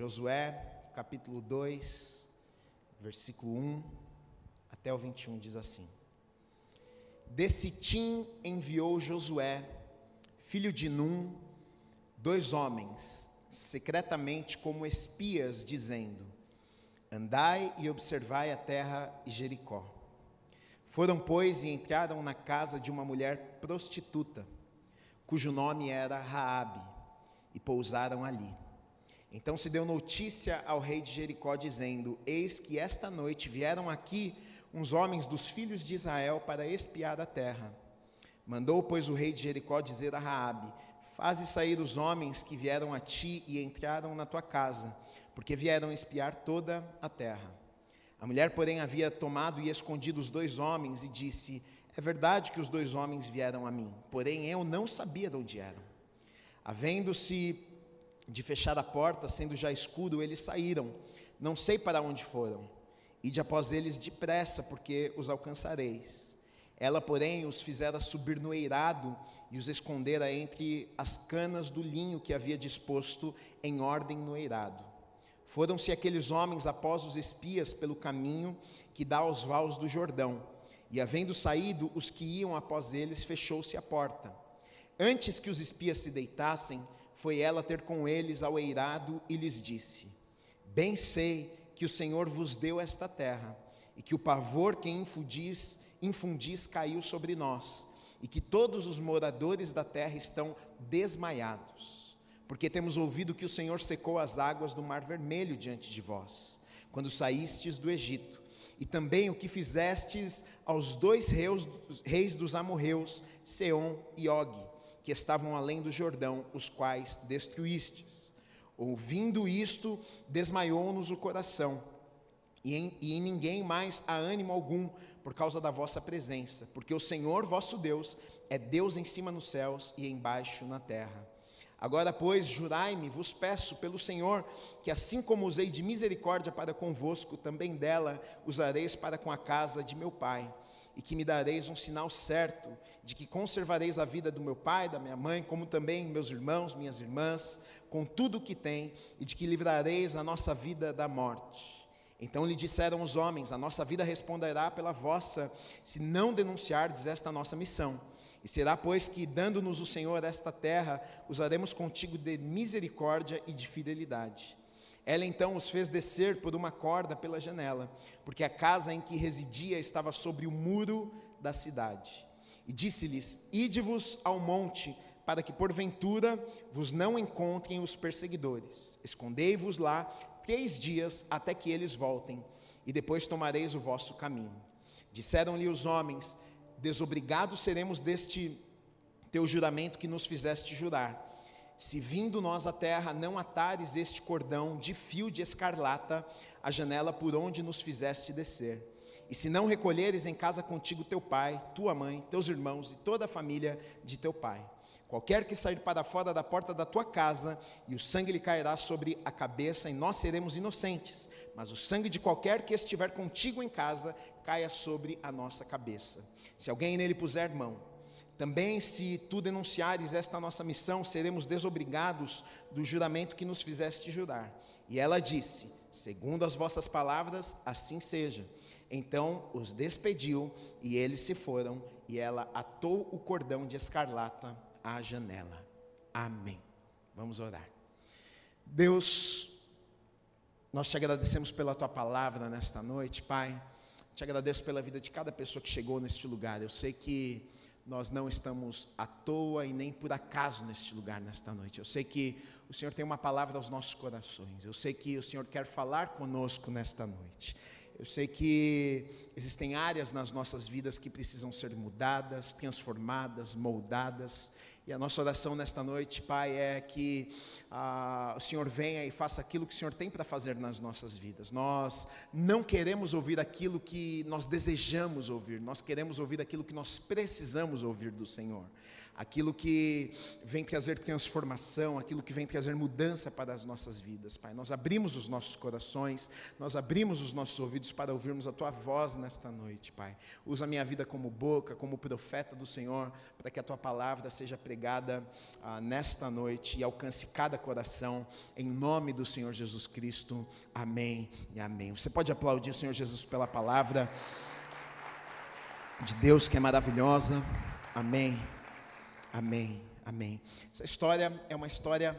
Josué, capítulo 2, versículo 1 até o 21 diz assim: Desse Tim enviou Josué, filho de Num, dois homens, secretamente como espias, dizendo: Andai e observai a terra e Jericó. Foram, pois, e entraram na casa de uma mulher prostituta, cujo nome era Raabe, e pousaram ali. Então se deu notícia ao rei de Jericó, dizendo: Eis que esta noite vieram aqui uns homens dos filhos de Israel para espiar a terra. Mandou, pois, o rei de Jericó dizer a Raabe: Faze sair os homens que vieram a ti e entraram na tua casa, porque vieram espiar toda a terra. A mulher, porém, havia tomado e escondido os dois homens e disse: É verdade que os dois homens vieram a mim, porém eu não sabia de onde eram. Havendo-se de fechar a porta, sendo já escuro, eles saíram. Não sei para onde foram. Ide após eles depressa, porque os alcançareis. Ela, porém, os fizera subir no eirado e os escondera entre as canas do linho que havia disposto em ordem no eirado. Foram-se aqueles homens após os espias pelo caminho que dá aos vales do Jordão. E havendo saído os que iam após eles, fechou-se a porta. Antes que os espias se deitassem, foi ela ter com eles ao eirado e lhes disse: Bem sei que o Senhor vos deu esta terra, e que o pavor que infundis, infundis caiu sobre nós, e que todos os moradores da terra estão desmaiados, porque temos ouvido que o Senhor secou as águas do Mar Vermelho diante de vós, quando saístes do Egito, e também o que fizestes aos dois reis, reis dos amorreus, Seom e Og que estavam além do Jordão, os quais destruístes. Ouvindo isto, desmaiou-nos o coração, e em, e em ninguém mais há ânimo algum por causa da vossa presença, porque o Senhor vosso Deus é Deus em cima nos céus e embaixo na terra. Agora, pois, jurai-me, vos peço pelo Senhor, que assim como usei de misericórdia para convosco, também dela usareis para com a casa de meu pai e que me dareis um sinal certo de que conservareis a vida do meu pai, da minha mãe, como também meus irmãos, minhas irmãs, com tudo o que tem, e de que livrareis a nossa vida da morte. Então lhe disseram os homens: A nossa vida responderá pela vossa, se não denunciardes esta nossa missão. E será, pois, que, dando-nos o Senhor esta terra, usaremos contigo de misericórdia e de fidelidade. Ela então os fez descer por uma corda pela janela, porque a casa em que residia estava sobre o muro da cidade. E disse-lhes: Ide-vos ao monte, para que porventura vos não encontrem os perseguidores. Escondei-vos lá três dias até que eles voltem, e depois tomareis o vosso caminho. Disseram-lhe os homens: Desobrigados seremos deste teu juramento que nos fizeste jurar se vindo nós à terra não atares este cordão de fio de escarlata, a janela por onde nos fizeste descer. E se não recolheres em casa contigo teu pai, tua mãe, teus irmãos e toda a família de teu pai. Qualquer que sair para fora da porta da tua casa, e o sangue lhe cairá sobre a cabeça, e nós seremos inocentes. Mas o sangue de qualquer que estiver contigo em casa, caia sobre a nossa cabeça. Se alguém nele puser mão, também, se tu denunciares esta nossa missão, seremos desobrigados do juramento que nos fizeste jurar. E ela disse: Segundo as vossas palavras, assim seja. Então os despediu e eles se foram, e ela atou o cordão de escarlata à janela. Amém. Vamos orar. Deus, nós te agradecemos pela tua palavra nesta noite, Pai. Te agradeço pela vida de cada pessoa que chegou neste lugar. Eu sei que nós não estamos à toa e nem por acaso neste lugar nesta noite. Eu sei que o Senhor tem uma palavra aos nossos corações. Eu sei que o Senhor quer falar conosco nesta noite. Eu sei que existem áreas nas nossas vidas que precisam ser mudadas, transformadas, moldadas. E a nossa oração nesta noite, Pai, é que ah, o Senhor venha e faça aquilo que o Senhor tem para fazer nas nossas vidas. Nós não queremos ouvir aquilo que nós desejamos ouvir, nós queremos ouvir aquilo que nós precisamos ouvir do Senhor aquilo que vem trazer transformação, aquilo que vem trazer mudança para as nossas vidas, Pai. Nós abrimos os nossos corações, nós abrimos os nossos ouvidos para ouvirmos a Tua voz nesta noite, Pai. Usa a minha vida como boca, como profeta do Senhor, para que a Tua palavra seja pregada ah, nesta noite e alcance cada coração, em nome do Senhor Jesus Cristo. Amém e amém. Você pode aplaudir o Senhor Jesus pela palavra de Deus que é maravilhosa. Amém, amém, amém. Essa história é uma história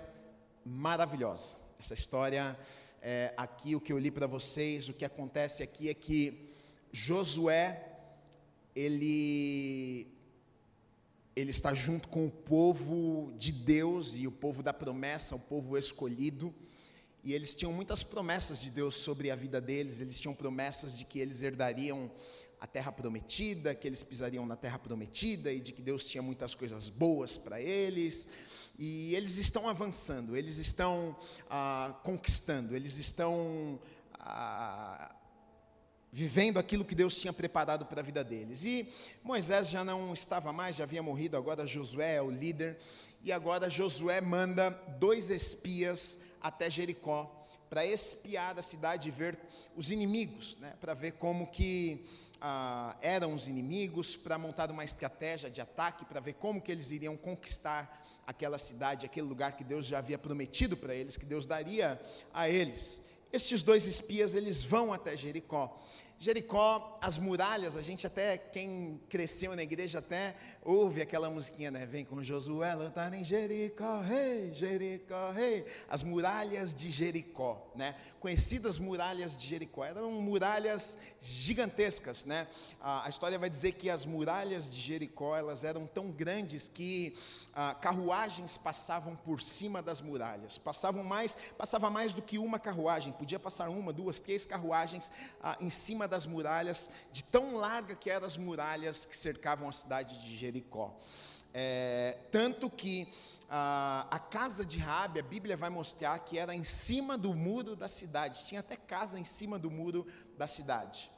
maravilhosa. Essa história, é, aqui o que eu li para vocês, o que acontece aqui é que Josué, ele, ele está junto com o povo de Deus e o povo da promessa, o povo escolhido, e eles tinham muitas promessas de Deus sobre a vida deles, eles tinham promessas de que eles herdariam a terra prometida, que eles pisariam na terra prometida e de que Deus tinha muitas coisas boas para eles. E eles estão avançando, eles estão ah, conquistando, eles estão ah, vivendo aquilo que Deus tinha preparado para a vida deles. E Moisés já não estava mais, já havia morrido, agora Josué é o líder. E agora Josué manda dois espias até Jericó para espiar a cidade e ver os inimigos, né, para ver como que ah, eram os inimigos, para montar uma estratégia de ataque, para ver como que eles iriam conquistar aquela cidade, aquele lugar que Deus já havia prometido para eles, que Deus daria a eles. Estes dois espias, eles vão até Jericó. Jericó, as muralhas, a gente até, quem cresceu na igreja até ouve aquela musiquinha, né? Vem com Josué lutar em Jericó, rei, Jericó, rei. As muralhas de Jericó, né? Conhecidas muralhas de Jericó, eram muralhas gigantescas, né? A, a história vai dizer que as muralhas de Jericó, elas eram tão grandes que ah, carruagens passavam por cima das muralhas. Passavam mais, passava mais do que uma carruagem, podia passar uma, duas, três carruagens ah, em cima das muralhas, de tão larga que eram as muralhas que cercavam a cidade de Jericó. É, tanto que ah, a casa de Rabi, a Bíblia vai mostrar que era em cima do muro da cidade, tinha até casa em cima do muro da cidade.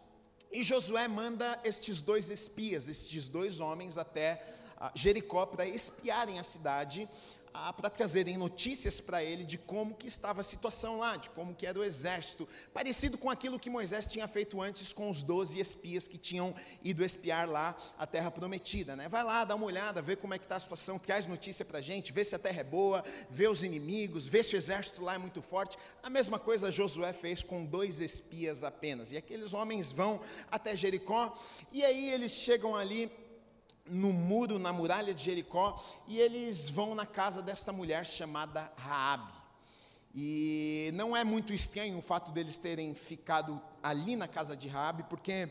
E Josué manda estes dois espias, estes dois homens, até Jericó para espiarem a cidade, para trazerem notícias para ele de como que estava a situação lá, de como que era o exército, parecido com aquilo que Moisés tinha feito antes com os doze espias que tinham ido espiar lá a terra prometida, né? Vai lá, dá uma olhada, vê como é que está a situação, traz notícia para a gente, vê se a terra é boa, vê os inimigos, vê se o exército lá é muito forte. A mesma coisa Josué fez com dois espias apenas, e aqueles homens vão até Jericó, e aí eles chegam ali no muro, na muralha de Jericó, e eles vão na casa desta mulher chamada Raabe. E não é muito estranho o fato deles terem ficado ali na casa de Raabe, porque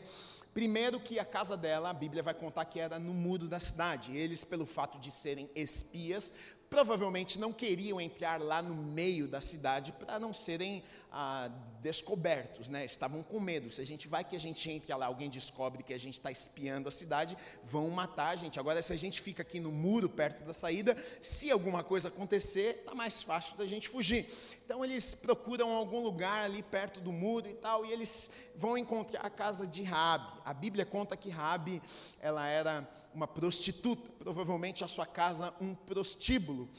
primeiro que a casa dela, a Bíblia vai contar que era no muro da cidade. Eles, pelo fato de serem espias, provavelmente não queriam entrar lá no meio da cidade para não serem ah, descobertos, né? Estavam com medo. Se a gente vai que a gente entre lá, alguém descobre que a gente está espiando a cidade, vão matar a gente. Agora, se a gente fica aqui no muro perto da saída, se alguma coisa acontecer, está mais fácil da gente fugir. Então eles procuram algum lugar ali perto do muro e tal, e eles vão encontrar a casa de Rabi. A Bíblia conta que Rabi, ela era uma prostituta, provavelmente a sua casa um prostíbulo.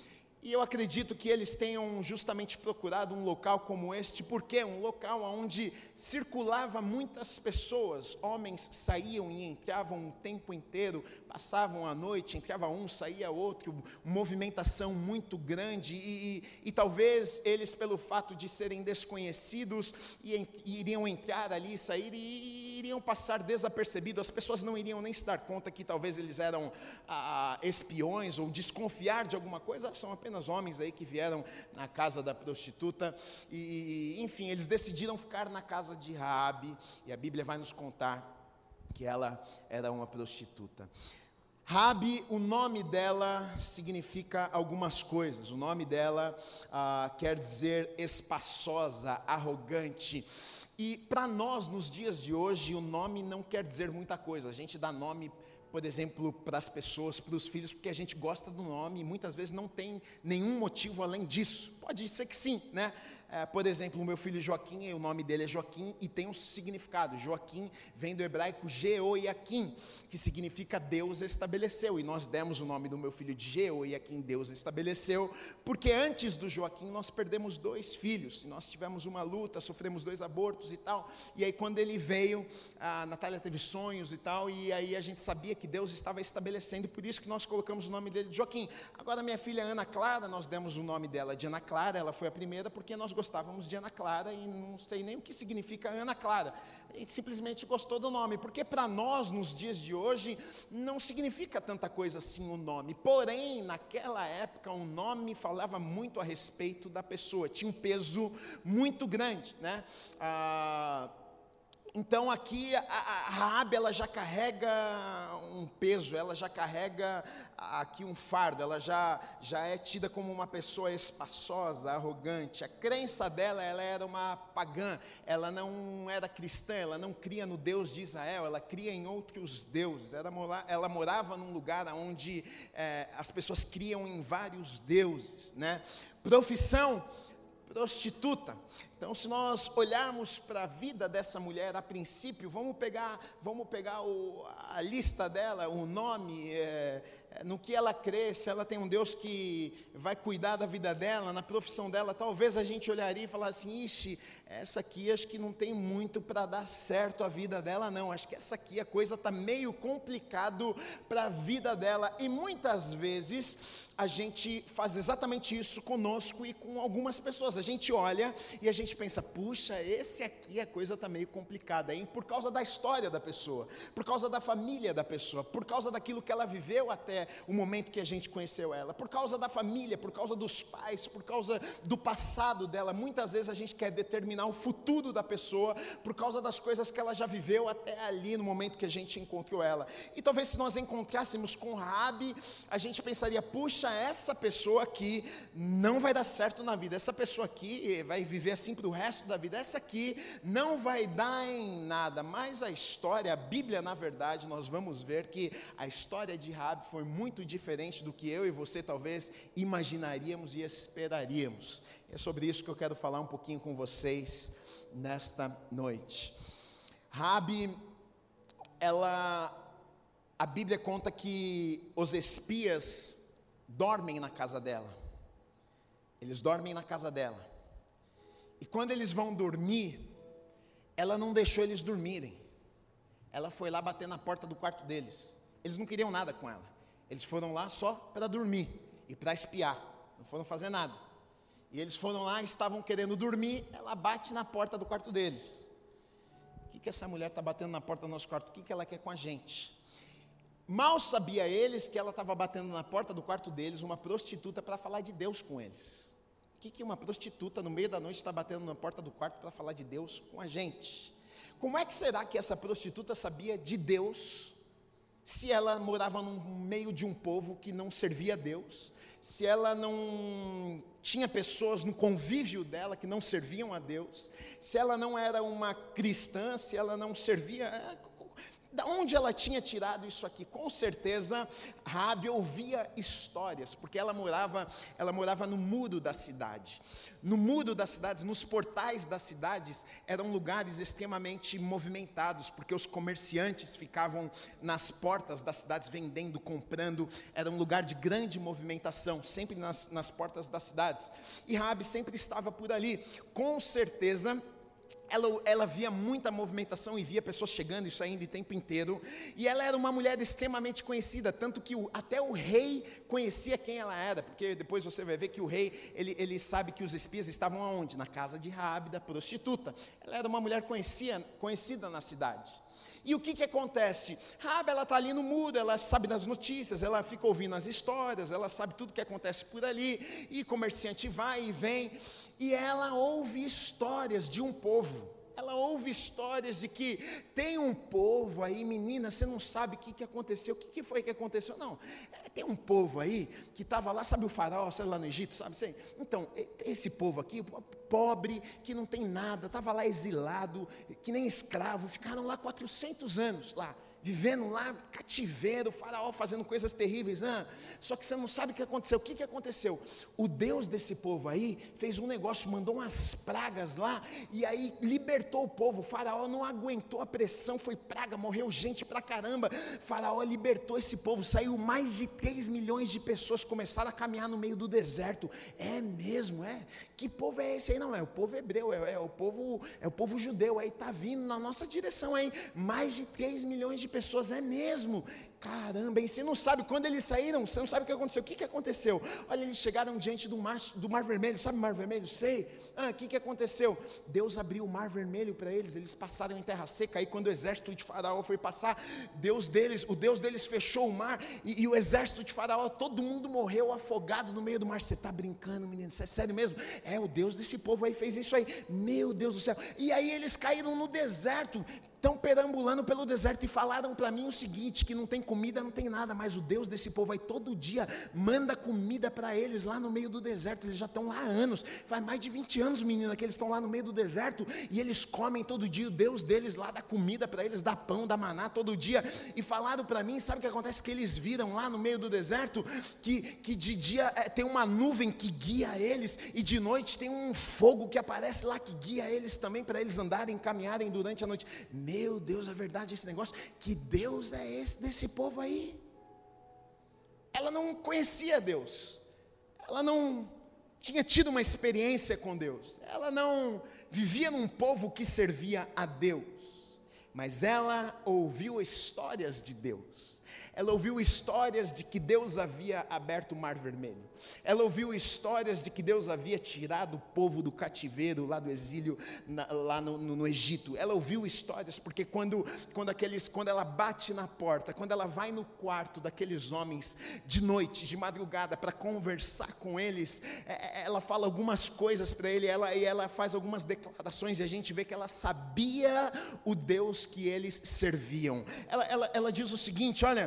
E eu acredito que eles tenham justamente procurado um local como este, porque um local onde circulava muitas pessoas, homens saíam e entravam o tempo inteiro, passavam a noite, entrava um, saía outro, movimentação muito grande, e, e, e talvez eles, pelo fato de serem desconhecidos, iriam entrar ali, sair e iriam passar desapercebidos, as pessoas não iriam nem se dar conta que talvez eles eram ah, espiões ou desconfiar de alguma coisa, são apenas apenas homens aí que vieram na casa da prostituta. E, enfim, eles decidiram ficar na casa de Raabe e a Bíblia vai nos contar que ela era uma prostituta. Rabi, o nome dela significa algumas coisas. O nome dela ah, quer dizer espaçosa, arrogante. E para nós, nos dias de hoje, o nome não quer dizer muita coisa. A gente dá nome por exemplo, para as pessoas, para os filhos, porque a gente gosta do nome e muitas vezes não tem nenhum motivo além disso Pode ser que sim, né? É, por exemplo, o meu filho Joaquim, o nome dele é Joaquim e tem um significado. Joaquim vem do hebraico Jeoiaquim, que significa Deus estabeleceu. E nós demos o nome do meu filho de Jeoiaquim, Deus estabeleceu, porque antes do Joaquim nós perdemos dois filhos. Nós tivemos uma luta, sofremos dois abortos e tal. E aí quando ele veio, a Natália teve sonhos e tal, e aí a gente sabia que Deus estava estabelecendo, por isso que nós colocamos o nome dele de Joaquim. Agora minha filha Ana Clara, nós demos o nome dela de Ana Clara, ela foi a primeira porque nós gostávamos de Ana Clara e não sei nem o que significa Ana Clara. A gente simplesmente gostou do nome, porque para nós, nos dias de hoje, não significa tanta coisa assim o nome. Porém, naquela época, o nome falava muito a respeito da pessoa, tinha um peso muito grande, né? Ah, então aqui a, a Raabe, ela já carrega um peso, ela já carrega aqui um fardo, ela já, já é tida como uma pessoa espaçosa, arrogante. A crença dela, ela era uma pagã, ela não era cristã, ela não cria no Deus de Israel, ela cria em outros deuses. Ela, mora, ela morava num lugar onde é, as pessoas criam em vários deuses, né? Profissão, prostituta. Então, se nós olharmos para a vida dessa mulher a princípio, vamos pegar, vamos pegar o, a lista dela, o nome, é, é, no que ela crê, se ela tem um Deus que vai cuidar da vida dela, na profissão dela, talvez a gente olharia e falasse assim: ixi, essa aqui acho que não tem muito para dar certo a vida dela, não. Acho que essa aqui a coisa está meio complicado para a vida dela. E muitas vezes a gente faz exatamente isso conosco e com algumas pessoas. A gente olha e a gente pensa, puxa, esse aqui a coisa está meio complicada, hein? Por causa da história da pessoa, por causa da família da pessoa, por causa daquilo que ela viveu até o momento que a gente conheceu ela, por causa da família, por causa dos pais, por causa do passado dela. Muitas vezes a gente quer determinar o futuro da pessoa por causa das coisas que ela já viveu até ali no momento que a gente encontrou ela. E talvez se nós encontrássemos com Rabi, a gente pensaria, puxa, essa pessoa aqui não vai dar certo na vida, essa pessoa aqui vai viver assim para o resto da vida, essa aqui não vai dar em nada. Mas a história, a Bíblia, na verdade, nós vamos ver que a história de Rabi foi muito diferente do que eu e você talvez imaginaríamos e esperaríamos. É sobre isso que eu quero falar um pouquinho com vocês nesta noite. Rabi, ela a Bíblia conta que os espias dormem na casa dela. Eles dormem na casa dela. E quando eles vão dormir, ela não deixou eles dormirem. Ela foi lá bater na porta do quarto deles. Eles não queriam nada com ela. Eles foram lá só para dormir e para espiar. Não foram fazer nada. E eles foram lá, estavam querendo dormir. Ela bate na porta do quarto deles. O que, que essa mulher está batendo na porta do nosso quarto? O que, que ela quer com a gente? Mal sabia eles que ela estava batendo na porta do quarto deles uma prostituta para falar de Deus com eles. O que, que uma prostituta no meio da noite está batendo na porta do quarto para falar de Deus com a gente? Como é que será que essa prostituta sabia de Deus se ela morava no meio de um povo que não servia a Deus? Se ela não tinha pessoas no convívio dela que não serviam a Deus? Se ela não era uma cristã? Se ela não servia? Da onde ela tinha tirado isso aqui? Com certeza, Rabi ouvia histórias, porque ela morava, ela morava no muro da cidade. No muro das cidades, nos portais das cidades, eram lugares extremamente movimentados, porque os comerciantes ficavam nas portas das cidades vendendo, comprando. Era um lugar de grande movimentação, sempre nas, nas portas das cidades. E Rabi sempre estava por ali. Com certeza, ela, ela, via muita movimentação e via pessoas chegando e saindo o tempo inteiro. E ela era uma mulher extremamente conhecida, tanto que o, até o rei conhecia quem ela era, porque depois você vai ver que o rei, ele, ele sabe que os espias estavam aonde? Na casa de Rabi, da prostituta. Ela era uma mulher conhecia, conhecida na cidade. E o que, que acontece? Rabi, ela está ali no muro, ela sabe das notícias, ela fica ouvindo as histórias, ela sabe tudo que acontece por ali, e comerciante vai e vem e ela ouve histórias de um povo. Ela ouve histórias de que tem um povo aí, menina, você não sabe o que, que aconteceu. O que, que foi que aconteceu? Não, é, tem um povo aí que estava lá, sabe o faraó, sabe lá no Egito, sabe? Assim? Então, esse povo aqui, pobre, que não tem nada, estava lá exilado, que nem escravo, ficaram lá 400 anos lá vivendo lá, cativeiro, faraó fazendo coisas terríveis. Ah, só que você não sabe o que aconteceu. O que, que aconteceu? O Deus desse povo aí fez um negócio, mandou umas pragas lá, e aí libertou o povo. O faraó não aguentou a pressão, foi praga, morreu gente pra caramba. O faraó libertou esse povo, saiu mais de 3 milhões de pessoas, começaram a caminhar no meio do deserto. É mesmo, é. Que povo é esse aí? Não, é o povo hebreu, é, é o povo, é o povo judeu, aí está vindo na nossa direção aí. Mais de 3 milhões de pessoas, é mesmo. Caramba, e você não sabe, quando eles saíram, você não sabe o que aconteceu. O que, que aconteceu? Olha, eles chegaram diante do mar, do mar vermelho, sabe o mar vermelho? Sei. Ah, o que, que aconteceu? Deus abriu o mar vermelho para eles, eles passaram em terra seca. Aí, quando o exército de Faraó foi passar, Deus deles, o Deus deles fechou o mar, e, e o exército de Faraó, todo mundo morreu afogado no meio do mar. Você está brincando, menino? Isso é sério mesmo? É, o Deus desse povo aí fez isso aí. Meu Deus do céu. E aí eles caíram no deserto estão perambulando pelo deserto e falaram para mim o seguinte: que não tem comida, não tem nada, mas o Deus desse povo aí todo dia manda comida para eles lá no meio do deserto. Eles já estão lá há anos, faz mais de 20 anos, menina, que eles estão lá no meio do deserto e eles comem todo dia. O Deus deles lá dá comida para eles, dá pão, dá maná todo dia. E falaram para mim: sabe o que acontece? Que eles viram lá no meio do deserto que, que de dia é, tem uma nuvem que guia eles e de noite tem um fogo que aparece lá que guia eles também para eles andarem, caminharem durante a noite. Meu Deus, é verdade esse negócio? Que Deus é esse desse povo aí? Ela não conhecia Deus, ela não tinha tido uma experiência com Deus, ela não vivia num povo que servia a Deus, mas ela ouviu histórias de Deus, ela ouviu histórias de que Deus havia aberto o mar vermelho. Ela ouviu histórias de que Deus havia tirado o povo do cativeiro, lá do exílio, na, lá no, no, no, Egito. Ela ouviu histórias, porque quando, quando, aqueles, quando ela bate na porta, quando ela vai no quarto daqueles homens, de noite, de madrugada, para conversar com eles, é, é, ela fala algumas coisas para ele, ela, e ela faz algumas declarações, e a gente vê que ela sabia o Deus que eles serviam. Ela, ela, ela diz o seguinte: olha.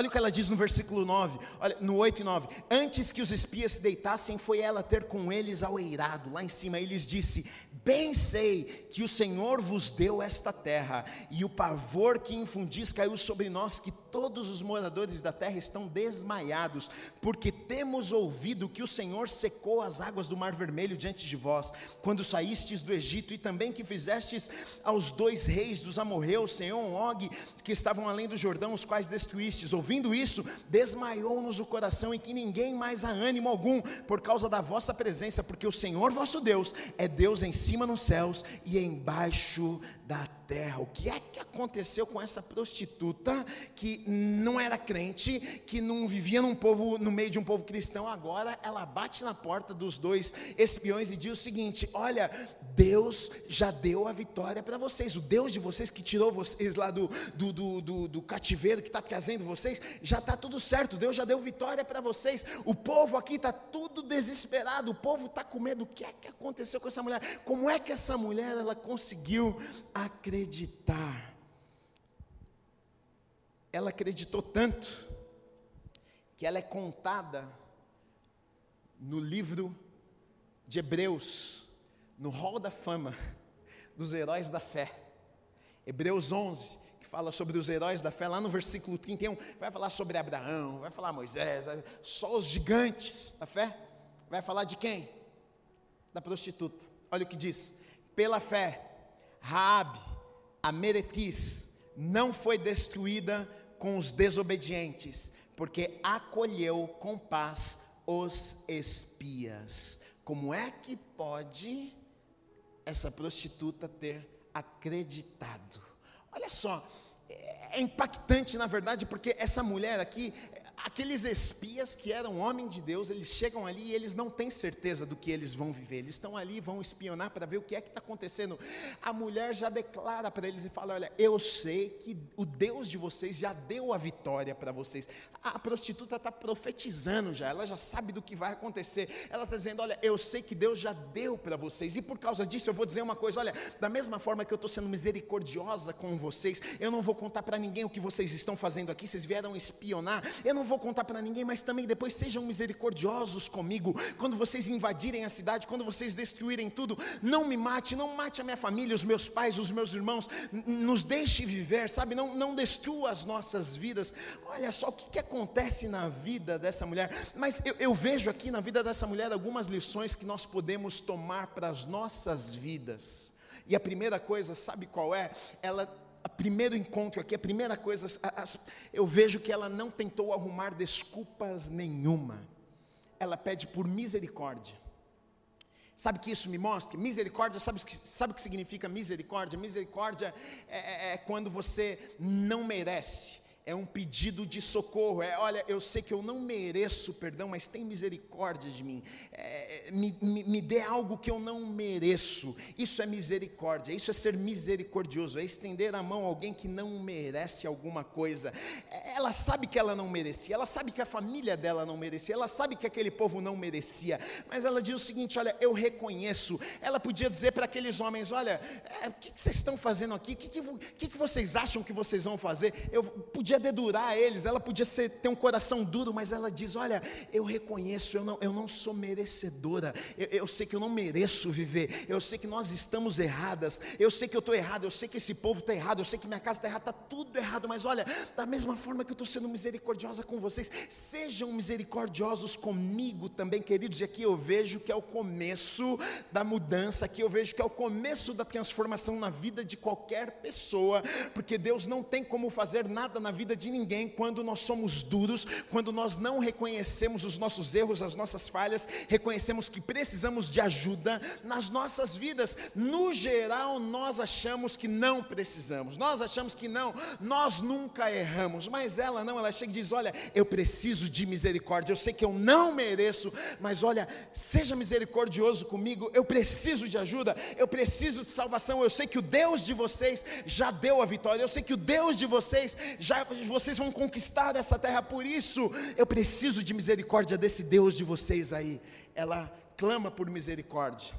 Olha o que ela diz no versículo 9, olha, no 8 e 9. Antes que os espias se deitassem, foi ela ter com eles ao eirado, lá em cima, e lhes disse: Bem sei que o Senhor vos deu esta terra, e o pavor que infundis caiu sobre nós, que todos os moradores da terra estão desmaiados, porque temos ouvido que o Senhor secou as águas do Mar Vermelho diante de vós, quando saístes do Egito, e também que fizestes aos dois reis dos amorreus, e Og, que estavam além do Jordão, os quais destruístes. Ouvindo isso, desmaiou-nos o coração, e que ninguém mais há ânimo algum, por causa da vossa presença, porque o Senhor vosso Deus é Deus em cima nos céus e embaixo da terra. O que é que aconteceu com essa prostituta que não era crente, que não vivia num povo, no meio de um povo cristão? Agora ela bate na porta dos dois espiões e diz o seguinte: Olha, Deus já deu a vitória para vocês. O Deus de vocês que tirou vocês lá do, do, do, do, do cativeiro, que está trazendo vocês, já está tudo certo. Deus já deu vitória para vocês. O povo aqui está tudo desesperado. O povo está com medo. O que é que aconteceu com essa mulher? Como é que essa mulher ela conseguiu acreditar. Ela acreditou tanto que ela é contada no livro de Hebreus, no Hall da Fama dos heróis da fé. Hebreus 11, que fala sobre os heróis da fé, lá no versículo 31, vai falar sobre Abraão, vai falar Moisés, só os gigantes da fé. Vai falar de quem? Da prostituta. Olha o que diz: pela fé, Raabe, a meretriz, não foi destruída com os desobedientes, porque acolheu com paz os espias. Como é que pode essa prostituta ter acreditado? Olha só, é impactante na verdade, porque essa mulher aqui, aqueles espias que eram homem de Deus, eles chegam ali e eles não têm certeza do que eles vão viver. Eles estão ali, vão espionar para ver o que é que está acontecendo. A mulher já declara para eles e fala: Olha, eu sei que o Deus de vocês já deu a vitória para vocês. A prostituta está profetizando já, ela já sabe do que vai acontecer. Ela está dizendo: Olha, eu sei que Deus já deu para vocês, e por causa disso eu vou dizer uma coisa: Olha, da mesma forma que eu estou sendo misericordiosa com vocês, eu não vou contar para ninguém o que vocês estão fazendo aqui. Vocês vieram espionar, eu não vou contar para ninguém, mas também depois sejam misericordiosos comigo. Quando vocês invadirem a cidade, quando vocês destruírem tudo, não me mate, não mate a minha família, os meus pais, os meus irmãos, nos deixe viver, sabe? Não, não destrua as nossas vidas. Olha só o que, que acontece na vida dessa mulher. Mas eu, eu vejo aqui na vida dessa mulher algumas lições que nós podemos tomar para as nossas vidas. E a primeira coisa, sabe qual é? Ela primeiro encontro aqui, a primeira coisa, eu vejo que ela não tentou arrumar desculpas nenhuma. Ela pede por misericórdia. Sabe que isso me mostra? Misericórdia, sabe, sabe o que significa misericórdia? Misericórdia é, é, é quando você não merece é um pedido de socorro, é olha, eu sei que eu não mereço perdão, mas tem misericórdia de mim, é, me, me, me, dê algo que eu não mereço, isso é misericórdia, isso é ser misericordioso, é estender a mão a alguém que não merece alguma coisa, é, ela sabe que ela não merecia, ela sabe que a família dela não merecia, ela sabe que aquele povo não merecia, mas ela diz o seguinte: olha, eu reconheço, ela podia dizer para aqueles homens: olha, é, o que, que, vocês estão fazendo aqui, o que, que, que vocês acham que vocês vão fazer? Eu podia podia dedurar eles, ela podia ser, ter um coração duro, mas ela diz: Olha, eu reconheço, eu não, eu não sou merecedora, eu, eu sei que eu não mereço viver, eu sei que nós estamos erradas, eu sei que eu estou errado, eu sei que esse povo está errado, eu sei que minha casa está errada, está tudo errado, mas olha, da mesma forma que eu estou sendo misericordiosa com vocês, sejam misericordiosos comigo também, queridos, e aqui eu vejo que é o começo da mudança, aqui eu vejo que é o começo da transformação na vida de qualquer pessoa, porque Deus não tem como fazer nada na vida vida de ninguém quando nós somos duros, quando nós não reconhecemos os nossos erros, as nossas falhas, reconhecemos que precisamos de ajuda nas nossas vidas. No geral, nós achamos que não precisamos, nós achamos que não, nós nunca erramos, mas ela não, ela chega e diz: Olha, eu preciso de misericórdia, eu sei que eu não mereço, mas olha, seja misericordioso comigo, eu preciso de ajuda, eu preciso de salvação, eu sei que o Deus de vocês já deu a vitória, eu sei que o Deus de vocês já vocês vão conquistar essa terra, por isso eu preciso de misericórdia desse Deus de vocês aí. Ela clama por misericórdia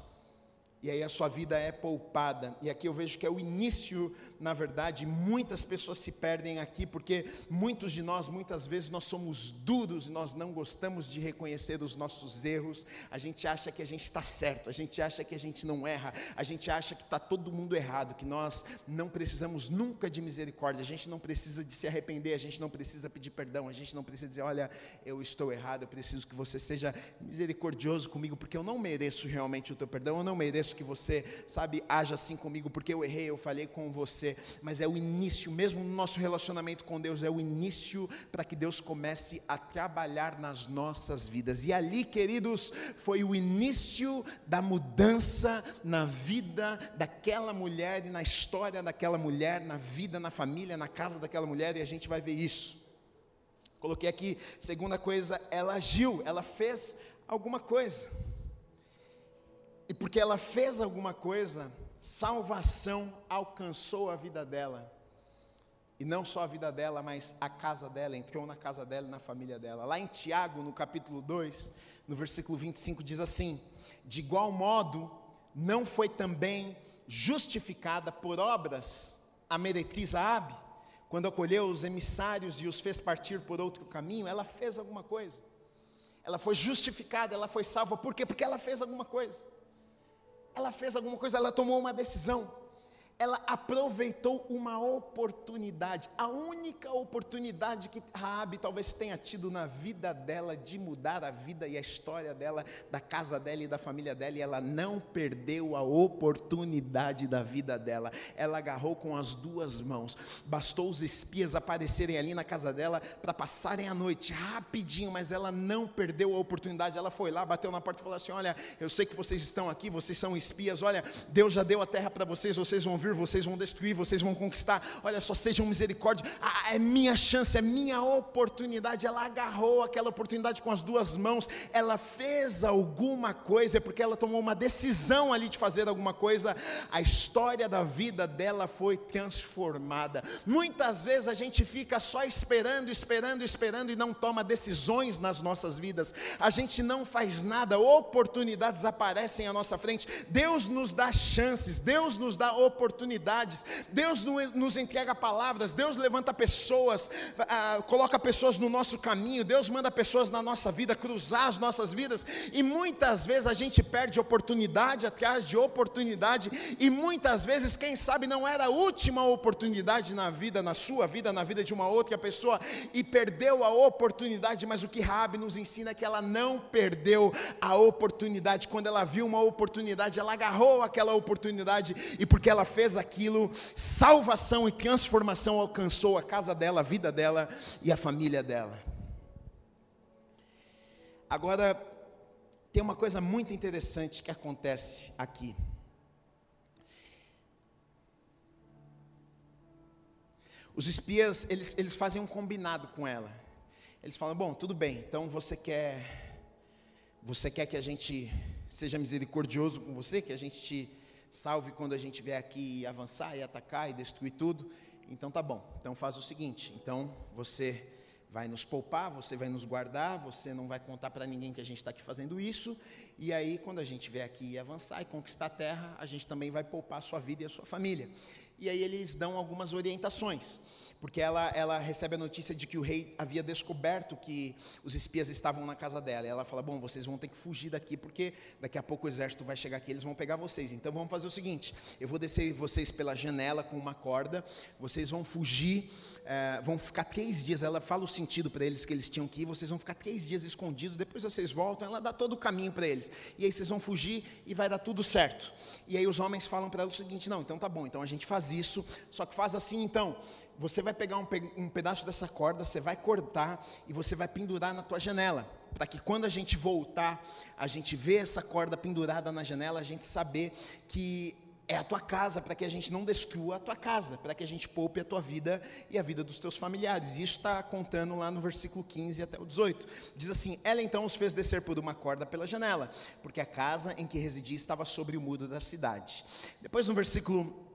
e aí a sua vida é poupada. E aqui eu vejo que é o início, na verdade, muitas pessoas se perdem aqui porque muitos de nós, muitas vezes nós somos duros, nós não gostamos de reconhecer os nossos erros. A gente acha que a gente está certo, a gente acha que a gente não erra, a gente acha que está todo mundo errado, que nós não precisamos nunca de misericórdia, a gente não precisa de se arrepender, a gente não precisa pedir perdão, a gente não precisa dizer, olha, eu estou errado, eu preciso que você seja misericordioso comigo, porque eu não mereço realmente o teu perdão, eu não mereço que você, sabe, haja assim comigo, porque eu errei, eu falhei com você, mas é o início, mesmo no nosso relacionamento com Deus, é o início para que Deus comece a trabalhar nas nossas vidas. E ali, queridos, foi o início da mudança na vida daquela mulher e na história daquela mulher, na vida, na família, na casa daquela mulher, e a gente vai ver isso. Coloquei aqui, segunda coisa, ela agiu, ela fez alguma coisa. E porque ela fez alguma coisa, salvação alcançou a vida dela. E não só a vida dela, mas a casa dela, entrou na casa dela e na família dela. Lá em Tiago, no capítulo 2, no versículo 25, diz assim: De igual modo, não foi também justificada por obras a meretriz Aabe, quando acolheu os emissários e os fez partir por outro caminho, ela fez alguma coisa. Ela foi justificada, ela foi salva, por quê? Porque ela fez alguma coisa ela fez alguma coisa, ela tomou uma decisão ela aproveitou uma oportunidade, a única oportunidade que Raabe talvez tenha tido na vida dela de mudar a vida e a história dela, da casa dela e da família dela, e ela não perdeu a oportunidade da vida dela. Ela agarrou com as duas mãos. Bastou os espias aparecerem ali na casa dela para passarem a noite rapidinho, mas ela não perdeu a oportunidade. Ela foi lá, bateu na porta e falou assim: "Olha, eu sei que vocês estão aqui, vocês são espias. Olha, Deus já deu a terra para vocês, vocês vão vir vocês vão destruir, vocês vão conquistar. Olha só, sejam misericórdia. Ah, é minha chance, é minha oportunidade. Ela agarrou aquela oportunidade com as duas mãos. Ela fez alguma coisa, é porque ela tomou uma decisão ali de fazer alguma coisa. A história da vida dela foi transformada. Muitas vezes a gente fica só esperando, esperando, esperando e não toma decisões nas nossas vidas. A gente não faz nada, oportunidades aparecem à nossa frente. Deus nos dá chances, Deus nos dá oportunidades oportunidades, Deus nos entrega palavras, Deus levanta pessoas, ah, coloca pessoas no nosso caminho, Deus manda pessoas na nossa vida cruzar as nossas vidas, e muitas vezes a gente perde oportunidade atrás de oportunidade, e muitas vezes, quem sabe, não era a última oportunidade na vida, na sua vida, na vida de uma outra pessoa, e perdeu a oportunidade, mas o que Rabi nos ensina é que ela não perdeu a oportunidade, quando ela viu uma oportunidade, ela agarrou aquela oportunidade, e porque ela fez aquilo, salvação e transformação alcançou a casa dela, a vida dela e a família dela. Agora, tem uma coisa muito interessante que acontece aqui. Os espias, eles, eles fazem um combinado com ela. Eles falam: "Bom, tudo bem. Então você quer você quer que a gente seja misericordioso com você, que a gente te salve quando a gente vier aqui avançar e atacar e destruir tudo? Então tá bom. Então faz o seguinte, então você vai nos poupar, você vai nos guardar, você não vai contar para ninguém que a gente está aqui fazendo isso, e aí, quando a gente vier aqui avançar e conquistar a terra, a gente também vai poupar a sua vida e a sua família. E aí eles dão algumas orientações porque ela, ela recebe a notícia de que o rei havia descoberto que os espias estavam na casa dela. E ela fala: Bom, vocês vão ter que fugir daqui, porque daqui a pouco o exército vai chegar aqui, eles vão pegar vocês. Então vamos fazer o seguinte: eu vou descer vocês pela janela com uma corda, vocês vão fugir, é, vão ficar três dias. Ela fala o sentido para eles que eles tinham que ir, vocês vão ficar três dias escondidos, depois vocês voltam. Ela dá todo o caminho para eles. E aí vocês vão fugir e vai dar tudo certo. E aí os homens falam para ela o seguinte: Não, então tá bom, então a gente faz isso, só que faz assim então você vai pegar um, um pedaço dessa corda, você vai cortar e você vai pendurar na tua janela, para que quando a gente voltar, a gente vê essa corda pendurada na janela, a gente saber que é a tua casa, para que a gente não destrua a tua casa, para que a gente poupe a tua vida e a vida dos teus familiares. Isso está contando lá no versículo 15 até o 18. Diz assim: Ela então os fez descer por uma corda pela janela, porque a casa em que residia estava sobre o muro da cidade. Depois no versículo.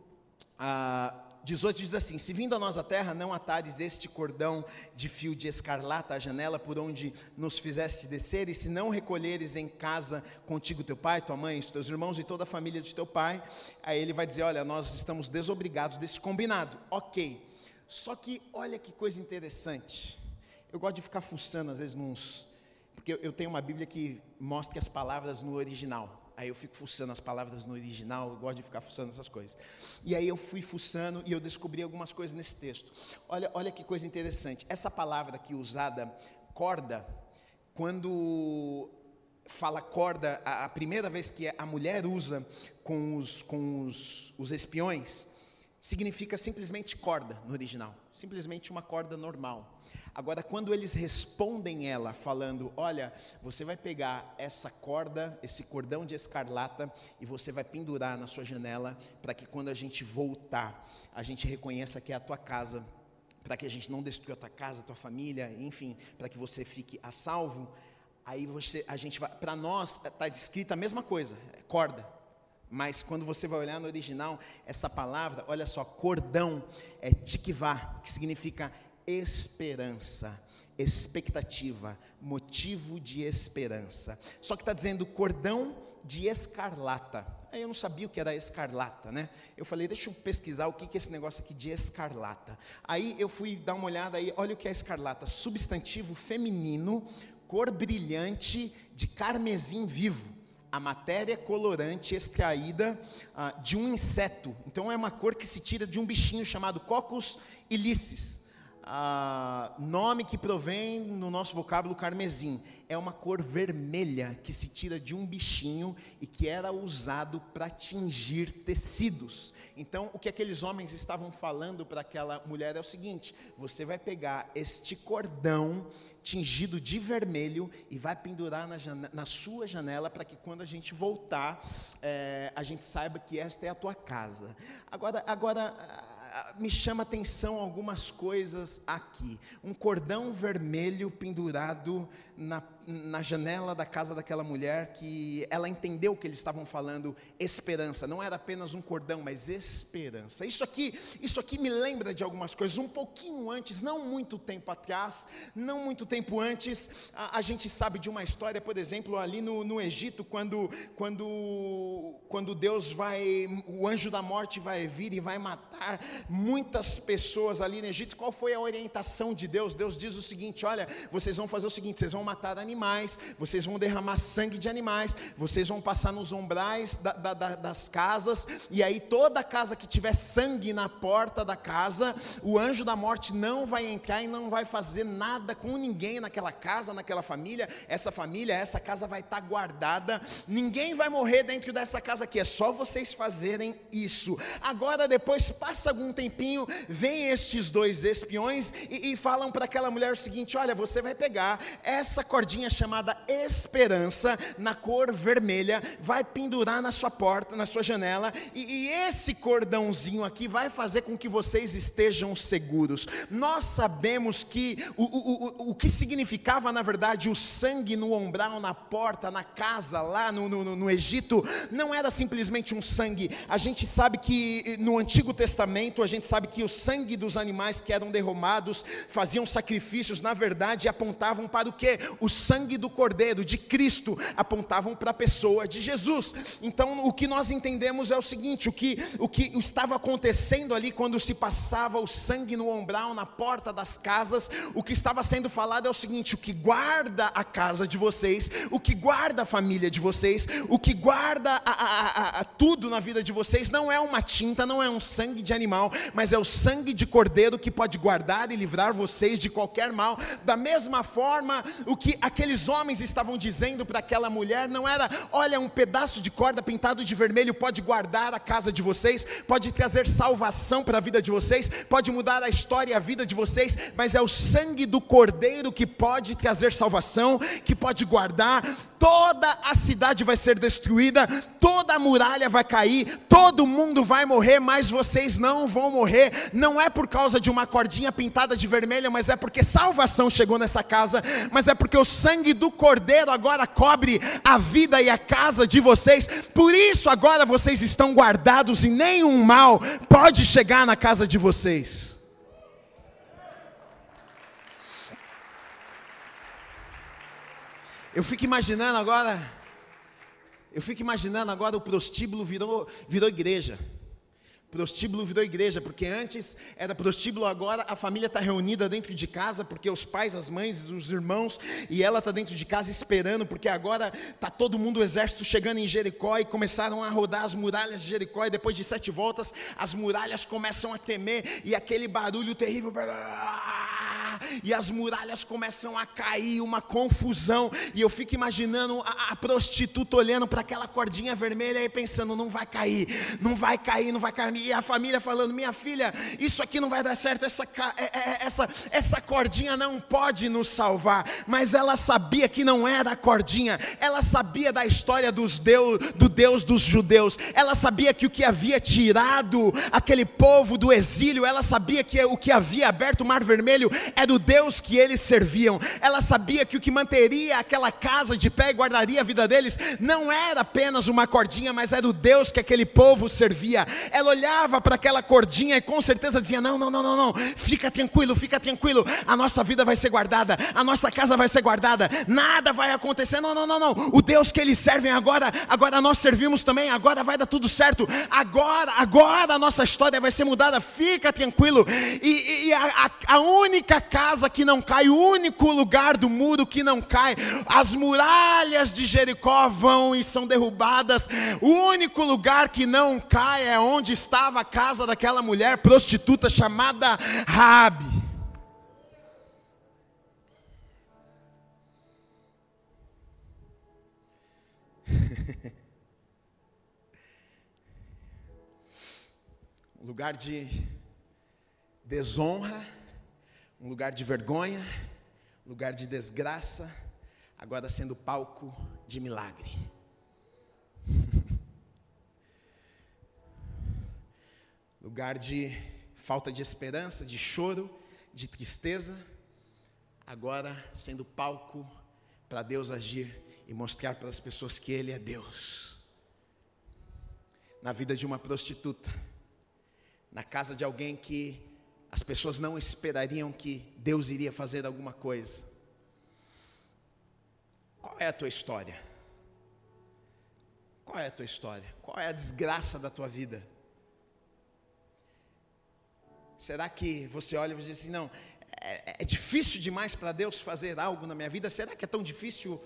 Ah, 18 diz assim: Se vindo a nós a terra, não atares este cordão de fio de escarlata à janela por onde nos fizeste descer, e se não recolheres em casa contigo teu pai, tua mãe, os teus irmãos e toda a família de teu pai, aí ele vai dizer: Olha, nós estamos desobrigados desse combinado. Ok. Só que olha que coisa interessante. Eu gosto de ficar fuçando às vezes nos. Porque eu tenho uma Bíblia que mostra as palavras no original. Aí eu fico fuçando as palavras no original, eu gosto de ficar fuçando essas coisas. E aí eu fui fuçando e eu descobri algumas coisas nesse texto. Olha, olha que coisa interessante. Essa palavra aqui usada, corda, quando fala corda, a, a primeira vez que a mulher usa com os, com os, os espiões, significa simplesmente corda no original. Simplesmente uma corda normal. Agora, quando eles respondem ela, falando: Olha, você vai pegar essa corda, esse cordão de escarlata, e você vai pendurar na sua janela, para que quando a gente voltar, a gente reconheça que é a tua casa, para que a gente não destrua a tua casa, a tua família, enfim, para que você fique a salvo. Aí você, a gente para nós está escrita a mesma coisa, é corda, mas quando você vai olhar no original, essa palavra, olha só, cordão é tikvá, que significa esperança, expectativa, motivo de esperança. Só que está dizendo cordão de escarlata. Aí eu não sabia o que era escarlata, né? Eu falei, deixa eu pesquisar o que é esse negócio aqui de escarlata. Aí eu fui dar uma olhada aí, olha o que é escarlata: substantivo feminino, cor brilhante de carmesim vivo a matéria colorante extraída ah, de um inseto. Então é uma cor que se tira de um bichinho chamado Coccus ilicis ah, nome que provém no nosso vocábulo carmesim. É uma cor vermelha que se tira de um bichinho e que era usado para tingir tecidos. Então, o que aqueles homens estavam falando para aquela mulher é o seguinte: você vai pegar este cordão tingido de vermelho e vai pendurar na, na sua janela para que quando a gente voltar, é, a gente saiba que esta é a tua casa. Agora, agora me chama atenção algumas coisas aqui. Um cordão vermelho pendurado na, na janela da casa daquela mulher, que ela entendeu que eles estavam falando esperança. Não era apenas um cordão, mas esperança. Isso aqui, isso aqui me lembra de algumas coisas. Um pouquinho antes, não muito tempo atrás, não muito tempo antes, a, a gente sabe de uma história, por exemplo, ali no, no Egito, quando, quando, quando Deus vai, o anjo da morte vai vir e vai matar muitas pessoas ali no Egito. Qual foi a orientação de Deus? Deus diz o seguinte: olha, vocês vão fazer o seguinte, vocês vão matar animais, vocês vão derramar sangue de animais, vocês vão passar nos umbrais da, da, da, das casas, e aí toda casa que tiver sangue na porta da casa, o anjo da morte não vai entrar e não vai fazer nada com ninguém naquela casa, naquela família. Essa família, essa casa vai estar guardada, ninguém vai morrer dentro dessa casa aqui, é só vocês fazerem isso. Agora, depois passa algum tempinho, vem estes dois espiões e, e falam para aquela mulher o seguinte: olha, você vai pegar essa cordinha chamada esperança, na cor vermelha, vai pendurar na sua porta, na sua janela, e, e esse cordãozinho aqui vai fazer com que vocês estejam seguros. Nós sabemos que o, o, o, o que significava, na verdade, o sangue no umbral, na porta, na casa, lá no, no, no Egito, não era simplesmente um sangue. A gente sabe que no Antigo Testamento, a gente sabe que o sangue dos animais que eram derramados faziam sacrifícios, na verdade, apontavam para o que? O sangue do Cordeiro, de Cristo, apontavam para a pessoa de Jesus. Então, o que nós entendemos é o seguinte: o que, o que estava acontecendo ali quando se passava o sangue no umbral, na porta das casas, o que estava sendo falado é o seguinte: o que guarda a casa de vocês, o que guarda a família de vocês, o que guarda a, a, a, tudo na vida de vocês, não é uma tinta, não é um sangue de animal, mas é o sangue de cordeiro que pode guardar e livrar vocês de qualquer mal. Da mesma forma, o que aqueles homens estavam dizendo para aquela mulher não era: olha, um pedaço de corda pintado de vermelho pode guardar a casa de vocês, pode trazer salvação para a vida de vocês, pode mudar a história e a vida de vocês, mas é o sangue do cordeiro que pode trazer salvação, que pode guardar. Toda a cidade vai ser destruída, toda a muralha vai cair, todo mundo vai morrer, mas vocês não vão morrer. Não é por causa de uma cordinha pintada de vermelho, mas é porque salvação chegou nessa casa, mas é porque o sangue do cordeiro agora cobre a vida e a casa de vocês. Por isso agora vocês estão guardados e nenhum mal pode chegar na casa de vocês. Eu fico imaginando agora, eu fico imaginando agora o prostíbulo virou, virou igreja. Prostíbulo virou igreja, porque antes era prostíbulo, agora a família está reunida dentro de casa, porque os pais, as mães, os irmãos, e ela está dentro de casa esperando, porque agora está todo mundo, o exército chegando em Jericó, e começaram a rodar as muralhas de Jericó, e depois de sete voltas, as muralhas começam a tremer, e aquele barulho terrível e as muralhas começam a cair, uma confusão, e eu fico imaginando a, a prostituta olhando para aquela cordinha vermelha e pensando: não vai cair, não vai cair, não vai cair, e a família falando: minha filha, isso aqui não vai dar certo, essa, é, é, é, essa, essa cordinha não pode nos salvar, mas ela sabia que não era a cordinha, ela sabia da história dos Deus, do Deus dos judeus, ela sabia que o que havia tirado aquele povo do exílio, ela sabia que o que havia aberto o mar vermelho era o Deus que eles serviam. Ela sabia que o que manteria aquela casa de pé e guardaria a vida deles não era apenas uma cordinha, mas era o Deus que aquele povo servia. Ela olhava para aquela cordinha e com certeza dizia: Não, não, não, não, não, fica tranquilo, fica tranquilo, a nossa vida vai ser guardada, a nossa casa vai ser guardada, nada vai acontecer. Não, não, não, não. O Deus que eles servem agora, agora nós servimos também, agora vai dar tudo certo, agora, agora a nossa história vai ser mudada, fica tranquilo. E, e a, a, única casa que não cai, o único lugar do muro que não cai, as muralhas de Jericó vão e são derrubadas, o único lugar que não cai é onde estava a casa daquela mulher prostituta chamada Rabi. um lugar de desonra, um lugar de vergonha, lugar de desgraça, agora sendo palco de milagre. Lugar de falta de esperança, de choro, de tristeza, agora sendo palco para Deus agir e mostrar para as pessoas que Ele é Deus. Na vida de uma prostituta, na casa de alguém que as pessoas não esperariam que Deus iria fazer alguma coisa. Qual é a tua história? Qual é a tua história? Qual é a desgraça da tua vida? Será que você olha e diz assim, não, é, é difícil demais para Deus fazer algo na minha vida? Será que é tão difícil?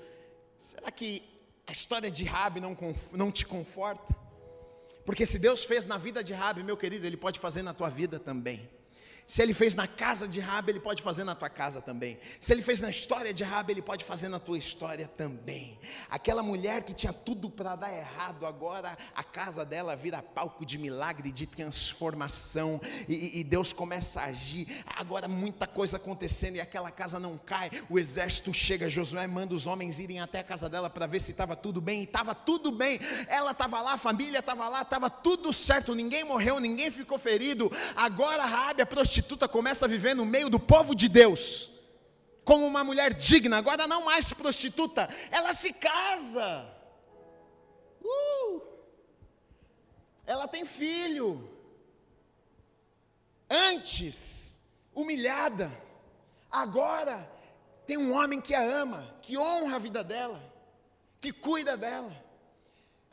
Será que a história de Rabi não, não te conforta? Porque se Deus fez na vida de Rabi, meu querido, Ele pode fazer na tua vida também. Se ele fez na casa de Rabi, ele pode fazer na tua casa também. Se ele fez na história de Rabi, ele pode fazer na tua história também. Aquela mulher que tinha tudo para dar errado, agora a casa dela vira palco de milagre, de transformação, e, e Deus começa a agir. Agora muita coisa acontecendo e aquela casa não cai. O exército chega, Josué manda os homens irem até a casa dela para ver se estava tudo bem, e estava tudo bem. Ela estava lá, a família estava lá, estava tudo certo, ninguém morreu, ninguém ficou ferido. Agora Rabi, a prostituta, prostituta começa a viver no meio do povo de Deus, como uma mulher digna, agora não mais prostituta, ela se casa, uh, ela tem filho, antes humilhada, agora tem um homem que a ama, que honra a vida dela, que cuida dela.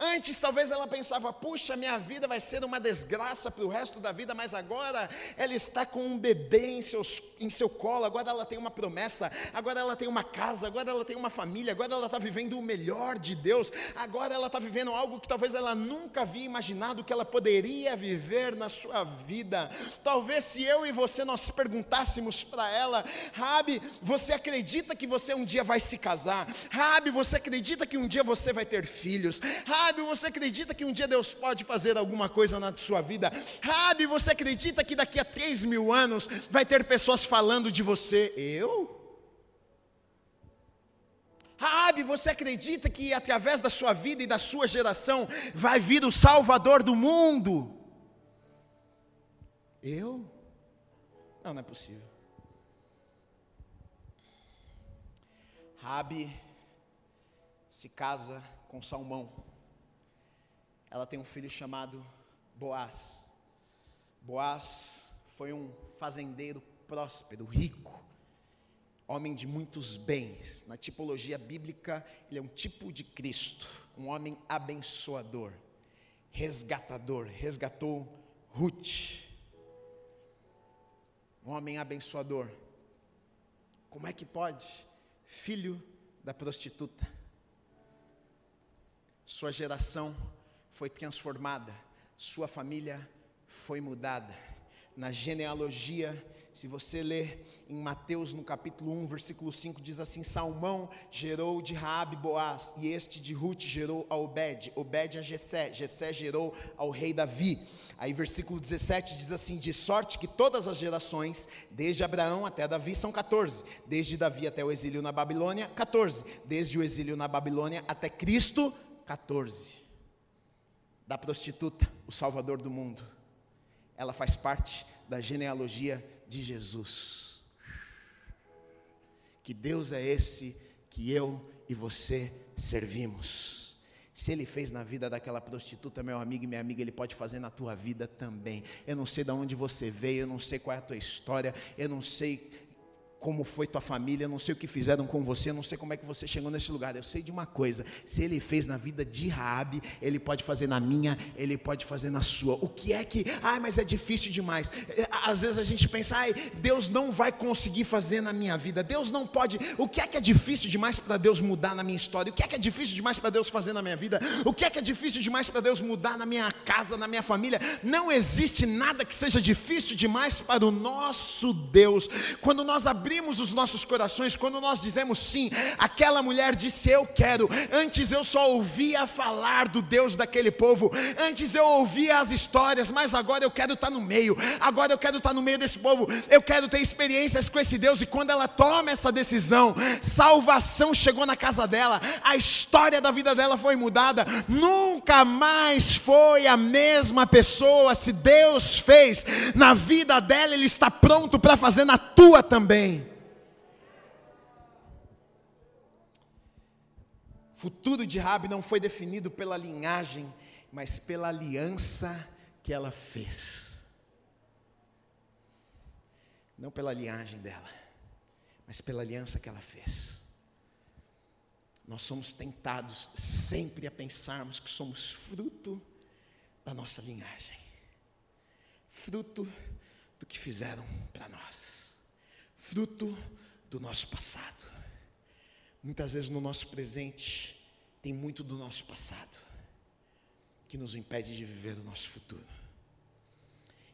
Antes, talvez ela pensava: puxa, minha vida vai ser uma desgraça para o resto da vida, mas agora ela está com um bebê em, seus, em seu colo, agora ela tem uma promessa, agora ela tem uma casa, agora ela tem uma família, agora ela está vivendo o melhor de Deus, agora ela está vivendo algo que talvez ela nunca havia imaginado que ela poderia viver na sua vida. Talvez se eu e você nós perguntássemos para ela: Rabi, você acredita que você um dia vai se casar? Rabi, você acredita que um dia você vai ter filhos? Rabi, Rabi, você acredita que um dia Deus pode fazer alguma coisa na sua vida? Rabi, você acredita que daqui a três mil anos vai ter pessoas falando de você? Eu? Rabi, você acredita que através da sua vida e da sua geração vai vir o Salvador do mundo? Eu? Não, não é possível. Rabi se casa com Salmão ela tem um filho chamado Boaz. Boaz foi um fazendeiro próspero, rico, homem de muitos bens. Na tipologia bíblica, ele é um tipo de Cristo, um homem abençoador, resgatador, resgatou Ruth. Um homem abençoador. Como é que pode? Filho da prostituta. Sua geração foi transformada, sua família foi mudada. Na genealogia, se você ler em Mateus no capítulo 1, versículo 5, diz assim: Salmão gerou de Raabe Boaz, e este de Ruth gerou a Obed, Obed a Jessé, Jessé gerou ao rei Davi. Aí versículo 17 diz assim: De sorte que todas as gerações, desde Abraão até Davi, são 14. Desde Davi até o exílio na Babilônia, 14. Desde o exílio na Babilônia até Cristo, 14 da prostituta, o Salvador do mundo. Ela faz parte da genealogia de Jesus. Que Deus é esse que eu e você servimos. Se ele fez na vida daquela prostituta, meu amigo e minha amiga, ele pode fazer na tua vida também. Eu não sei de onde você veio, eu não sei qual é a tua história, eu não sei como foi tua família, não sei o que fizeram com você, não sei como é que você chegou nesse lugar. Eu sei de uma coisa: se ele fez na vida de Raabe, ele pode fazer na minha, ele pode fazer na sua. O que é que, ai, mas é difícil demais. É, às vezes a gente pensa, ai, Deus não vai conseguir fazer na minha vida. Deus não pode. O que é que é difícil demais para Deus mudar na minha história? O que é que é difícil demais para Deus fazer na minha vida? O que é que é difícil demais para Deus mudar na minha casa, na minha família? Não existe nada que seja difícil demais para o nosso Deus. Quando nós abrimos abrimos os nossos corações, quando nós dizemos sim, aquela mulher disse: Eu quero. Antes eu só ouvia falar do Deus daquele povo, antes eu ouvia as histórias, mas agora eu quero estar no meio, agora eu quero estar no meio desse povo, eu quero ter experiências com esse Deus. E quando ela toma essa decisão, salvação chegou na casa dela, a história da vida dela foi mudada, nunca mais foi a mesma pessoa. Se Deus fez na vida dela, Ele está pronto para fazer na tua também. O futuro de Rabi não foi definido pela linhagem, mas pela aliança que ela fez. Não pela linhagem dela, mas pela aliança que ela fez. Nós somos tentados sempre a pensarmos que somos fruto da nossa linhagem, fruto do que fizeram para nós, fruto do nosso passado. Muitas vezes no nosso presente tem muito do nosso passado que nos impede de viver o nosso futuro.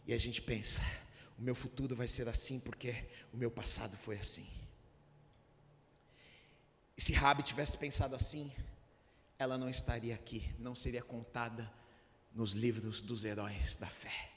E a gente pensa, o meu futuro vai ser assim porque o meu passado foi assim. E se Rabi tivesse pensado assim, ela não estaria aqui, não seria contada nos livros dos heróis da fé.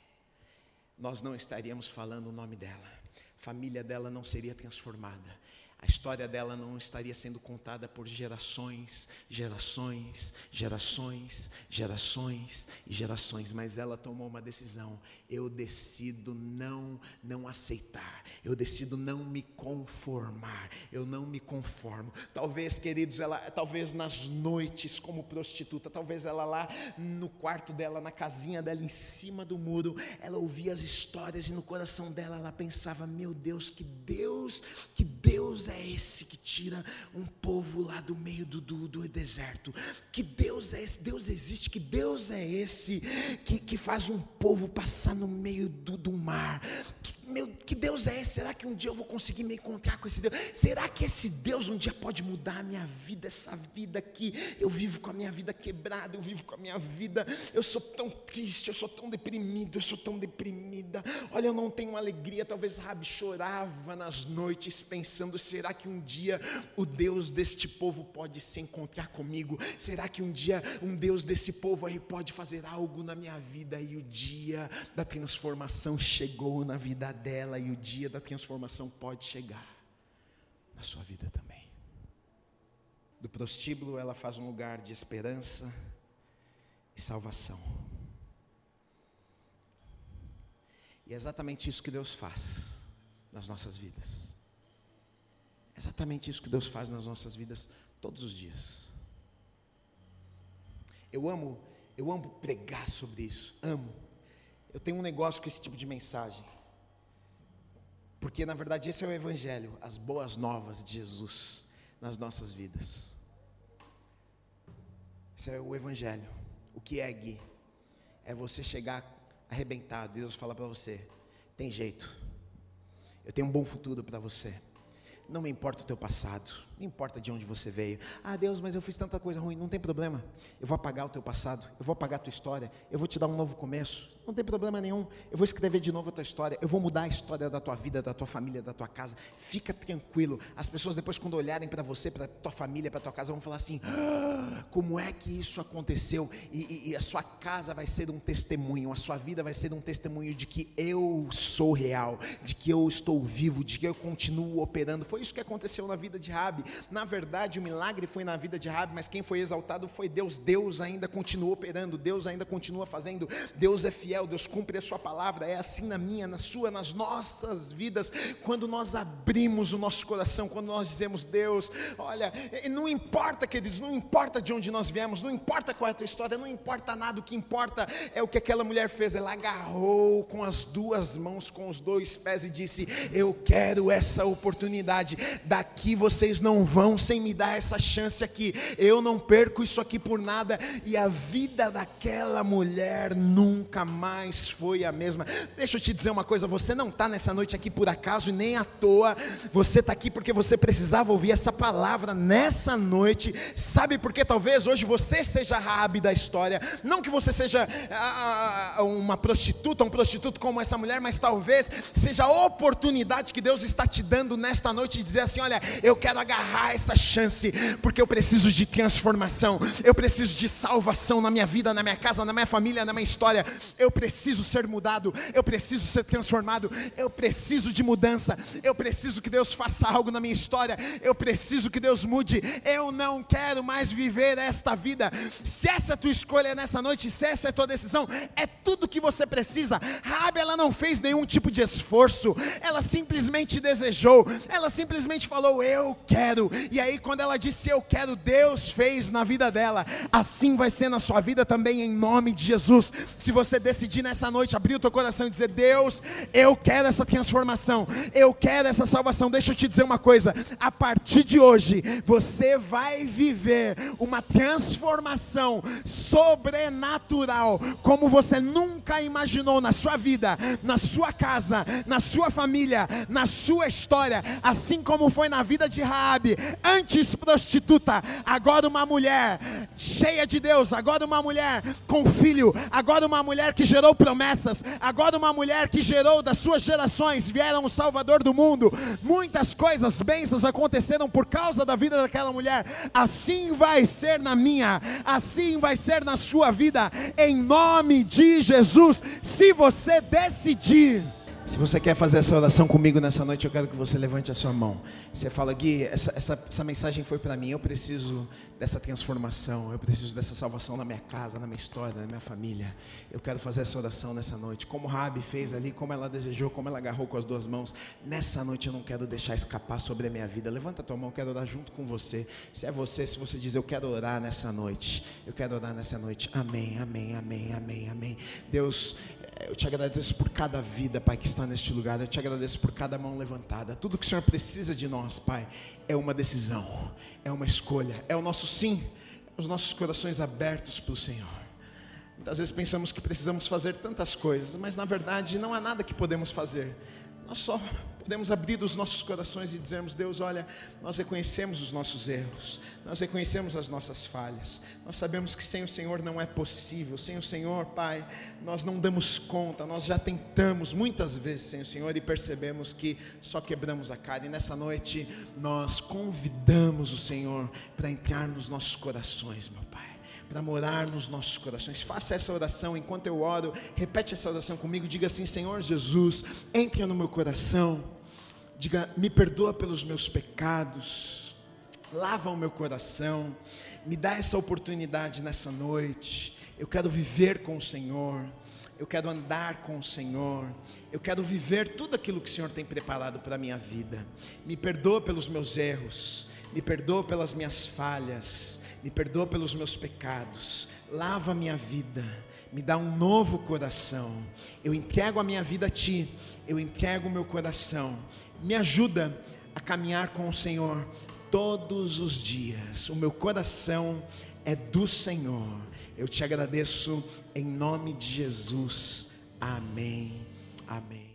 Nós não estaríamos falando o nome dela, a família dela não seria transformada, a história dela não estaria sendo contada por gerações, gerações, gerações, gerações e gerações, mas ela tomou uma decisão. Eu decido não não aceitar. Eu decido não me conformar. Eu não me conformo. Talvez, queridos, ela talvez nas noites como prostituta, talvez ela lá no quarto dela, na casinha dela em cima do muro, ela ouvia as histórias e no coração dela ela pensava: "Meu Deus, que Deus, que Deus é esse que tira um povo lá do meio do, do, do deserto? Que Deus é esse? Deus existe? Que Deus é esse que, que faz um povo passar no meio do, do mar? Que, meu, que Deus é esse? Será que um dia eu vou conseguir me encontrar com esse Deus? Será que esse Deus um dia pode mudar a minha vida, essa vida que eu vivo com a minha vida quebrada, eu vivo com a minha vida, eu sou tão triste, eu sou tão deprimido, eu sou tão deprimida. Olha, eu não tenho alegria. Talvez Rabi chorava nas noites pensando: será que um dia o Deus deste povo pode se encontrar comigo? Será que um dia um Deus desse povo aí pode fazer algo na minha vida? E o dia da transformação chegou na vida dela e o dia da transformação pode chegar na sua vida também. Do prostíbulo ela faz um lugar de esperança e salvação. E é exatamente isso que Deus faz nas nossas vidas. É exatamente isso que Deus faz nas nossas vidas todos os dias. Eu amo, eu amo pregar sobre isso, amo. Eu tenho um negócio com esse tipo de mensagem. Porque na verdade esse é o evangelho, as boas novas de Jesus nas nossas vidas. Esse é o evangelho. O que é Gui? É você chegar arrebentado e Deus fala para você: tem jeito. Eu tenho um bom futuro para você. Não me importa o teu passado, não importa de onde você veio. Ah, Deus, mas eu fiz tanta coisa ruim. Não tem problema. Eu vou apagar o teu passado, eu vou apagar a tua história, eu vou te dar um novo começo. Não tem problema nenhum. Eu vou escrever de novo a tua história, eu vou mudar a história da tua vida, da tua família, da tua casa. Fica tranquilo. As pessoas depois quando olharem para você, para tua família, para tua casa, vão falar assim: ah, como é que isso aconteceu? E, e, e a sua casa vai ser um testemunho, a sua vida vai ser um testemunho de que eu sou real, de que eu estou vivo, de que eu continuo operando. Foi isso que aconteceu na vida de Rabi. Na verdade, o milagre foi na vida de Rabi, mas quem foi exaltado foi Deus. Deus ainda continua operando, Deus ainda continua fazendo. Deus é fiel, Deus cumpre a sua palavra. É assim na minha, na sua, nas nossas vidas. Quando nós abrimos o nosso coração, quando nós dizemos, Deus, olha, não importa, queridos, não importa de onde nós viemos, não importa qual é a tua história, não importa nada, o que importa é o que aquela mulher fez. Ela agarrou com as duas mãos, com os dois pés e disse: Eu quero essa oportunidade. Daqui vocês não não vão sem me dar essa chance aqui. Eu não perco isso aqui por nada. E a vida daquela mulher nunca mais foi a mesma. Deixa eu te dizer uma coisa: você não está nessa noite aqui por acaso e nem à toa. Você está aqui porque você precisava ouvir essa palavra nessa noite. Sabe por que talvez hoje você seja a Rabi da história? Não que você seja ah, ah, uma prostituta, um prostituto como essa mulher, mas talvez seja a oportunidade que Deus está te dando nesta noite de dizer assim: olha, eu quero agarrar essa chance, porque eu preciso de transformação, eu preciso de salvação na minha vida, na minha casa, na minha família, na minha história. Eu preciso ser mudado, eu preciso ser transformado, eu preciso de mudança, eu preciso que Deus faça algo na minha história, eu preciso que Deus mude. Eu não quero mais viver esta vida. Se essa é a tua escolha nessa noite, se essa é a tua decisão, é tudo que você precisa. Rabi, ela não fez nenhum tipo de esforço, ela simplesmente desejou, ela simplesmente falou: Eu quero. E aí, quando ela disse eu quero, Deus fez na vida dela. Assim vai ser na sua vida também, em nome de Jesus. Se você decidir nessa noite abrir o teu coração e dizer: Deus, eu quero essa transformação, eu quero essa salvação. Deixa eu te dizer uma coisa: a partir de hoje, você vai viver uma transformação sobrenatural, como você nunca imaginou na sua vida, na sua casa, na sua família, na sua história, assim como foi na vida de Raabe, antes prostituta, agora uma mulher cheia de Deus, agora uma mulher com filho, agora uma mulher que gerou promessas, agora uma mulher que gerou das suas gerações, vieram o Salvador do mundo. Muitas coisas, bênçãos aconteceram por causa da vida daquela mulher. Assim vai ser na minha, assim vai ser na sua vida, em nome de Jesus. Se você decidir se você quer fazer essa oração comigo nessa noite, eu quero que você levante a sua mão. Você fala, Gui, essa, essa, essa mensagem foi para mim. Eu preciso dessa transformação. Eu preciso dessa salvação na minha casa, na minha história, na minha família. Eu quero fazer essa oração nessa noite. Como Rabi fez ali, como ela desejou, como ela agarrou com as duas mãos. Nessa noite eu não quero deixar escapar sobre a minha vida. Levanta a tua mão, eu quero orar junto com você. Se é você, se você diz, eu quero orar nessa noite. Eu quero orar nessa noite. Amém, amém, amém, amém, amém. Deus, eu te agradeço por cada vida, Pai, que está neste lugar. Eu te agradeço por cada mão levantada. Tudo que o Senhor precisa de nós, Pai, é uma decisão, é uma escolha, é o nosso sim, é os nossos corações abertos para o Senhor. Muitas vezes pensamos que precisamos fazer tantas coisas, mas na verdade não há nada que podemos fazer. Nós só podemos abrir os nossos corações e dizermos: Deus, olha, nós reconhecemos os nossos erros, nós reconhecemos as nossas falhas, nós sabemos que sem o Senhor não é possível, sem o Senhor, Pai, nós não damos conta, nós já tentamos muitas vezes sem o Senhor e percebemos que só quebramos a cara, e nessa noite nós convidamos o Senhor para entrar nos nossos corações, meu Pai para morar nos nossos corações. Faça essa oração enquanto eu oro. Repete essa oração comigo. Diga assim: Senhor Jesus, entre no meu coração diga: me perdoa pelos meus pecados, lava o meu coração, me dá essa oportunidade nessa noite. Eu quero viver com o Senhor, eu quero andar com o Senhor, eu quero viver tudo aquilo que o Senhor tem preparado para a minha vida. Me perdoa pelos meus erros, me perdoa pelas minhas falhas, me perdoa pelos meus pecados, lava a minha vida, me dá um novo coração. Eu entrego a minha vida a Ti, eu entrego o meu coração, me ajuda a caminhar com o Senhor todos os dias. O meu coração é do Senhor. Eu te agradeço em nome de Jesus. Amém. Amém.